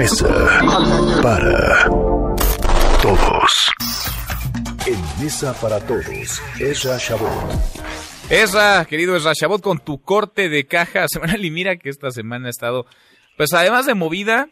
mesa para todos. En Mesa para Todos, Ezra Shabot. Ezra, querido Ezra Shabot, con tu corte de caja semanal y mira que esta semana ha estado, pues además de movida,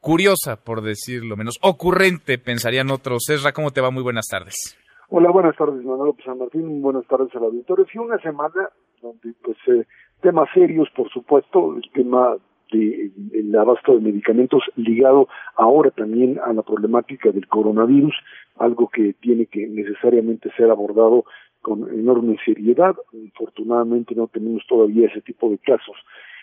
curiosa, por decirlo menos, ocurrente, pensarían otros. Ezra, ¿cómo te va? Muy buenas tardes. Hola, buenas tardes, Manuel López San Martín. Buenas tardes al auditorio. Sí, una semana donde, pues, eh, temas serios, por supuesto, el tema de, el abasto de medicamentos ligado ahora también a la problemática del coronavirus, algo que tiene que necesariamente ser abordado con enorme seriedad. Afortunadamente no tenemos todavía ese tipo de casos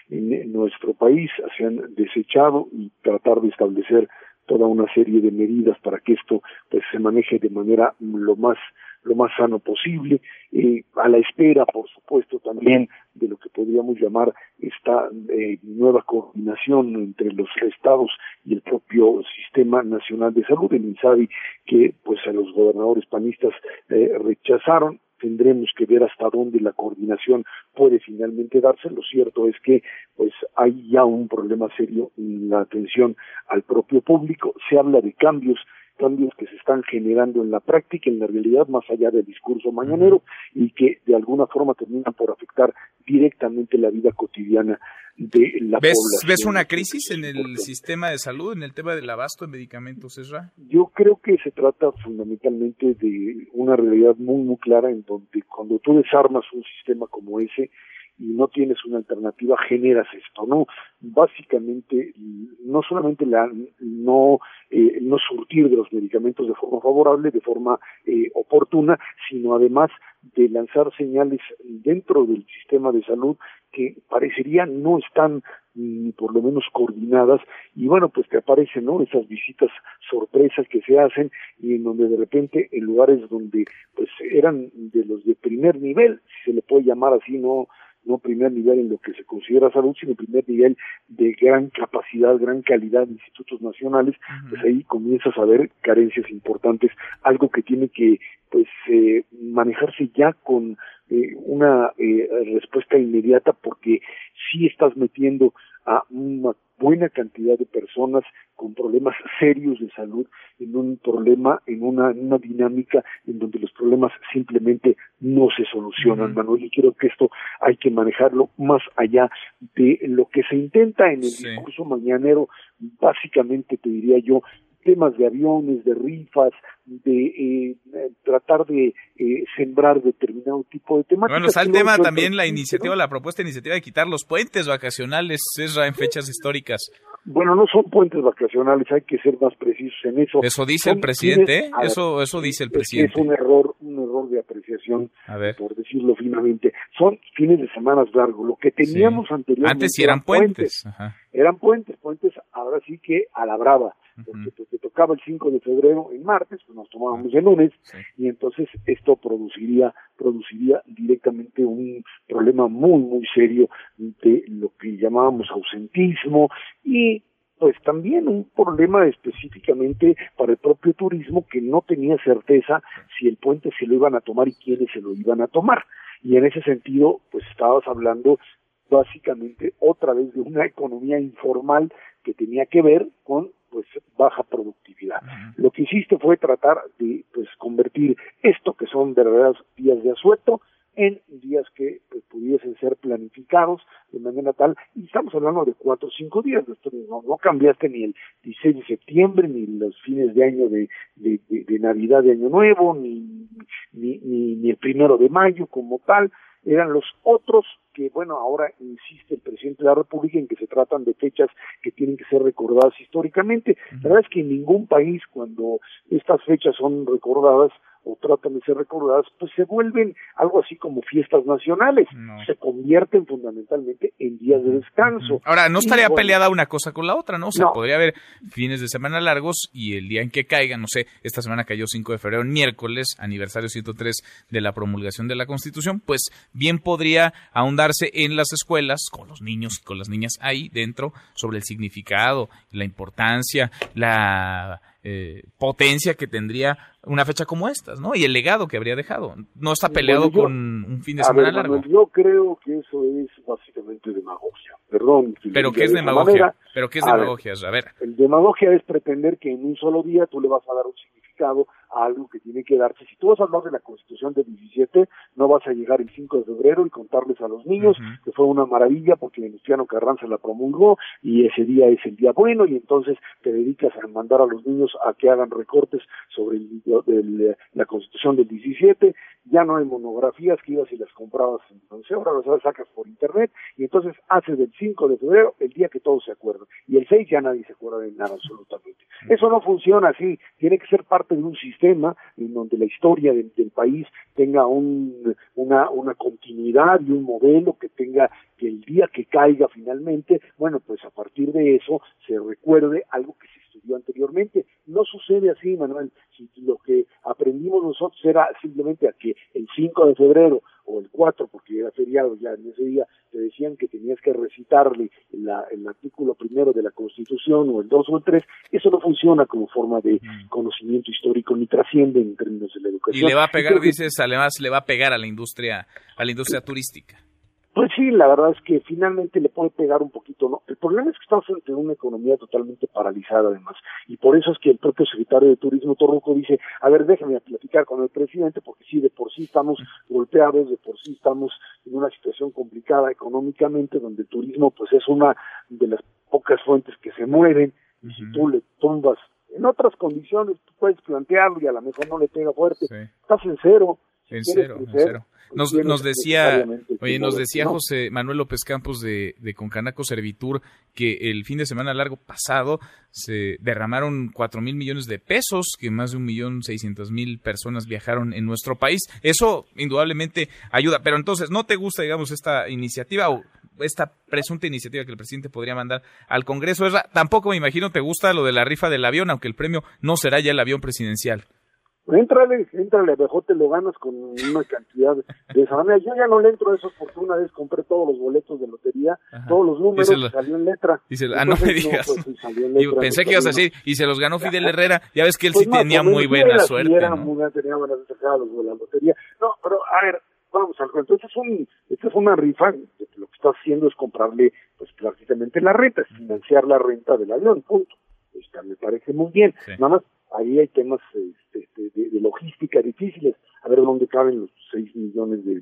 en nuestro país, se han desechado y tratar de establecer toda una serie de medidas para que esto pues se maneje de manera lo más lo más sano posible, eh, a la espera, por supuesto, también de lo que podríamos llamar esta eh, nueva coordinación entre los estados y el propio Sistema Nacional de Salud, el INSABI, que pues a los gobernadores panistas eh, rechazaron tendremos que ver hasta dónde la coordinación puede finalmente darse. Lo cierto es que pues hay ya un problema serio en la atención al propio público. Se habla de cambios cambios que se están generando en la práctica, en la realidad, más allá del discurso mañanero, y que de alguna forma terminan por afectar directamente la vida cotidiana de la ¿Ves, población. ¿Ves una crisis en el sistema de salud, en el tema del abasto de medicamentos, Ezra? Yo creo que se trata fundamentalmente de una realidad muy, muy clara en donde cuando tú desarmas un sistema como ese, y no tienes una alternativa, generas esto, ¿no? Básicamente, no solamente la no eh, no surtir de los medicamentos de forma favorable, de forma eh, oportuna, sino además de lanzar señales dentro del sistema de salud que parecería no están ni por lo menos coordinadas y bueno pues te aparecen no esas visitas sorpresas que se hacen y en donde de repente en lugares donde pues eran de los de primer nivel si se le puede llamar así no no primer nivel en lo que se considera salud, sino primer nivel de gran capacidad, gran calidad de institutos nacionales, pues ahí comienzas a ver carencias importantes, algo que tiene que pues eh, manejarse ya con eh, una eh, respuesta inmediata porque si estás metiendo a una buena cantidad de personas con problemas serios de salud en un problema, en una, una dinámica en donde los problemas simplemente no se solucionan, Manuel, y creo que esto hay que manejarlo más allá de lo que se intenta en el discurso mañanero, básicamente te diría yo, temas de aviones, de rifas, de eh, tratar de eh, sembrar determinado tipo de temas. Bueno, está el tema también la iniciativa, la propuesta de iniciativa de quitar los puentes vacacionales, Esra, en fechas históricas. Bueno, no son puentes vacacionales, hay que ser más precisos en eso. Eso dice el presidente, eso eso dice el presidente. Es un error, un error de apreciación, por decirlo finamente. Son fines de semanas largos. Lo que teníamos anteriormente antes sí eran puentes, eran puentes, puentes ahora sí que a la brava porque pues, te tocaba el 5 de febrero en martes, pues nos tomábamos el lunes, y entonces esto produciría, produciría directamente un problema muy, muy serio de lo que llamábamos ausentismo y pues también un problema específicamente para el propio turismo que no tenía certeza si el puente se lo iban a tomar y quiénes se lo iban a tomar. Y en ese sentido, pues estabas hablando básicamente otra vez de una economía informal que tenía que ver con pues baja productividad. Lo que hiciste fue tratar de pues convertir esto que son verdaderos días de asueto en días que pues, pudiesen ser planificados de manera tal, y estamos hablando de cuatro o cinco días, no, no cambiaste ni el 16 de septiembre, ni los fines de año de, de, de, Navidad de Año Nuevo, ni, ni, ni, ni el primero de mayo como tal, eran los otros que, bueno, ahora insiste el presidente de la República en que se tratan de fechas que tienen que ser recordadas históricamente. La verdad es que en ningún país, cuando estas fechas son recordadas, o tratan de ser recordadas, pues se vuelven algo así como fiestas nacionales, se convierten fundamentalmente en días de descanso. Ahora, no estaría peleada una cosa con la otra, ¿no? O sea, podría haber fines de semana largos y el día en que caiga, no sé, esta semana cayó 5 de febrero, miércoles, aniversario 103 de la promulgación de la Constitución, pues bien podría ahondar darse en las escuelas, con los niños y con las niñas ahí dentro, sobre el significado, la importancia, la eh, potencia que tendría una fecha como estas, ¿no? Y el legado que habría dejado. No está peleado con un fin de semana largo. yo creo que eso es básicamente demagogia. Perdón. Pero ¿qué es demagogia? Pero ¿qué es demagogia? A ver. El demagogia es pretender que en un solo día tú le vas a dar un significado a algo que tiene que darse. Si tú vas a hablar de la Constitución del 17, no vas a llegar el 5 de febrero y contarles a los niños que fue una maravilla porque Venustiano Carranza la promulgó y ese día es el día bueno y entonces te dedicas a mandar a los niños a que hagan recortes sobre el, la Constitución del 17. Ya no hay monografías que ibas y las comprabas entonces ahora las sacas por internet y entonces haces del 5 de febrero el día que todos se acuerdan y el 6 ya nadie se acuerda de nada absolutamente. Eso no funciona así, tiene que ser parte de un sistema en donde la historia del, país tenga un, una, una continuidad y un modelo que tenga que el día que caiga finalmente, bueno, pues a partir de eso se recuerde algo que se estudió anteriormente. No sucede así, Manuel. Si lo que aprendimos nosotros era simplemente a que el 5 de febrero o el 4, porque era feriado ya en ese día, te decían que tenías que recitarle el artículo primero de la Constitución o el 2 o el 3, eso no funciona como forma de mm. conocimiento histórico ni trasciende en términos de la educación. Y le va a pegar, dices, además le va a pegar a la industria, a la industria turística. Pues sí, la verdad es que finalmente le puede pegar un poquito, ¿no? El problema es que estamos ante una economía totalmente paralizada además, y por eso es que el propio secretario de Turismo Torruco dice, a ver, déjame platicar con el presidente, porque sí, de por sí estamos golpeados, de por sí estamos en una situación complicada económicamente, donde el turismo pues es una de las pocas fuentes que se mueven, y si tú le tumbas en otras condiciones, tú puedes plantearlo y a lo mejor no le pega fuerte, estás en cero. En cero, en cero. Nos, nos decía, oye, nos decía José Manuel López Campos de, de Concanaco Servitur que el fin de semana largo pasado se derramaron cuatro mil millones de pesos, que más de un millón seiscientos mil personas viajaron en nuestro país. Eso indudablemente ayuda. Pero entonces, ¿no te gusta, digamos, esta iniciativa o esta presunta iniciativa que el presidente podría mandar al Congreso? Tampoco me imagino te gusta lo de la rifa del avión, aunque el premio no será ya el avión presidencial. Entrale, entrale, mejor te lo ganas con una cantidad de esa manera. Yo ya no le entro a eso porque una vez compré todos los boletos de lotería, todos los números, y salió en letra. ah, no me digas. Pues, pensé que ibas a decir, y se los ganó Fidel Herrera. Ya ves que él sí pues tenía muy buena suerte. ¿no? Muy, tenía de la lotería. No, pero a ver, vamos al cuento. Esto es, un, esto es una rifa. Lo que está haciendo es comprarle, pues prácticamente la renta, es financiar la renta del avión, punto. Esta me parece muy bien. Nada más ahí hay temas este, de, logística difíciles, a ver dónde caben los 6 millones de,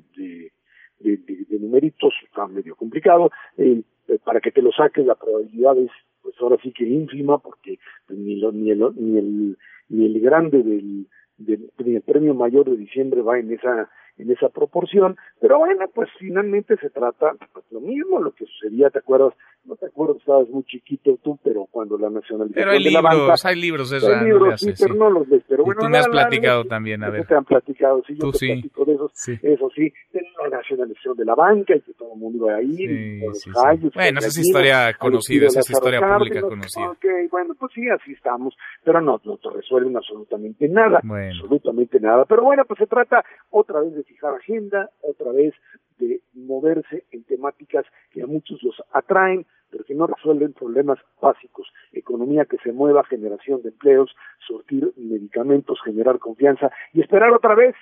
de, numeritos, está medio complicado, eh, para que te lo saques la probabilidad es pues ahora sí que ínfima porque ni, ni, el, ni, el, ni el grande del, del premio mayor de diciembre va en esa en esa proporción, pero bueno, pues finalmente se trata pues, lo mismo, lo que sucedía, ¿te acuerdas? No te acuerdo, estabas muy chiquito tú, pero cuando la nacionalización pero hay de libros, la banca, hay libros, eso hay libros, sí, pero no los ves, pero bueno. tú me has platicado también, a ver. te han platicado, sí, yo te platico de esos, eso sí, de la nacionalización de la banca y que todo el mundo va a ir, los callos, Bueno, esa es historia conocida, esa es historia pública conocida. Ok, bueno, pues sí, así estamos, pero no, no te resuelven absolutamente nada, absolutamente nada, pero bueno, pues se trata otra vez de fijar agenda, otra vez de moverse en temáticas que a muchos los atraen, pero que no resuelven problemas básicos. Economía que se mueva, generación de empleos, sortir medicamentos, generar confianza y esperar otra vez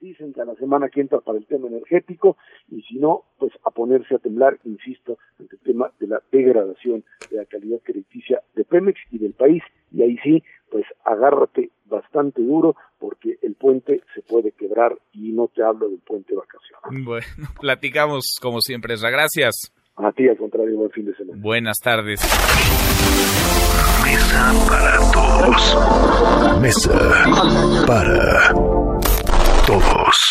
dicen que a la semana que entra para el tema energético y si no, pues a ponerse a temblar, insisto, ante el tema de la degradación de la calidad crediticia de Pemex y del país y ahí sí, pues agárrate bastante duro porque puente se puede quebrar y no te hablo del puente de vacaciones. Bueno, platicamos como siempre, Esra. Gracias. A ti, al contrario, buen fin de semana. Buenas tardes. Mesa para todos. Mesa para todos.